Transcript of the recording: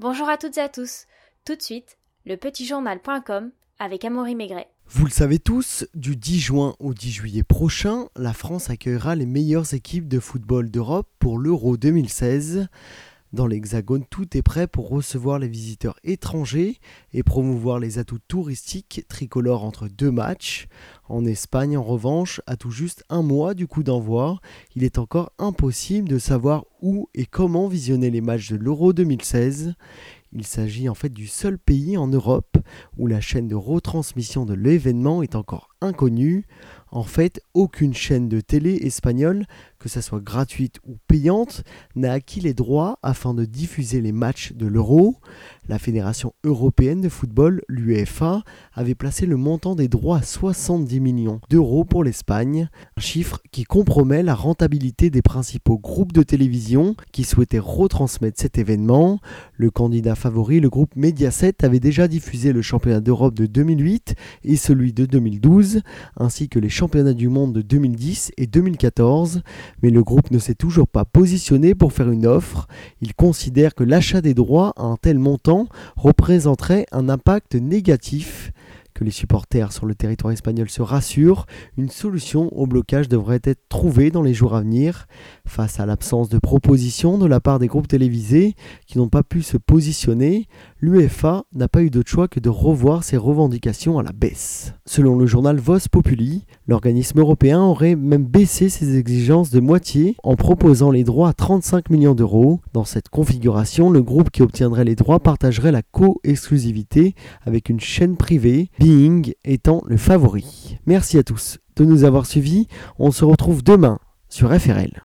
Bonjour à toutes et à tous. Tout de suite, le petitjournal.com avec Amaury Maigret. Vous le savez tous, du 10 juin au 10 juillet prochain, la France accueillera les meilleures équipes de football d'Europe pour l'Euro 2016. Dans l'Hexagone, tout est prêt pour recevoir les visiteurs étrangers et promouvoir les atouts touristiques tricolores entre deux matchs. En Espagne, en revanche, à tout juste un mois du coup d'envoi, il est encore impossible de savoir où et comment visionner les matchs de l'Euro 2016. Il s'agit en fait du seul pays en Europe où la chaîne de retransmission de l'événement est encore inconnue. En fait, aucune chaîne de télé espagnole, que ce soit gratuite ou payante, n'a acquis les droits afin de diffuser les matchs de l'Euro. La Fédération européenne de football, l'UEFA, avait placé le montant des droits à 70 millions d'euros pour l'Espagne, un chiffre qui compromet la rentabilité des principaux groupes de télévision qui souhaitaient retransmettre cet événement. Le candidat favori, le groupe Mediaset, avait déjà diffusé le championnat d'Europe de 2008 et celui de 2012, ainsi que les championnats du monde de 2010 et 2014, mais le groupe ne s'est toujours pas positionné pour faire une offre. Il considère que l'achat des droits à un tel montant représenterait un impact négatif que les supporters sur le territoire espagnol se rassurent, une solution au blocage devrait être trouvée dans les jours à venir. Face à l'absence de propositions de la part des groupes télévisés qui n'ont pas pu se positionner, l'UEFA n'a pas eu d'autre choix que de revoir ses revendications à la baisse. Selon le journal Vos Populi, l'organisme européen aurait même baissé ses exigences de moitié en proposant les droits à 35 millions d'euros. Dans cette configuration, le groupe qui obtiendrait les droits partagerait la co-exclusivité avec une chaîne privée Being étant le favori. Merci à tous de nous avoir suivis. On se retrouve demain sur FRL.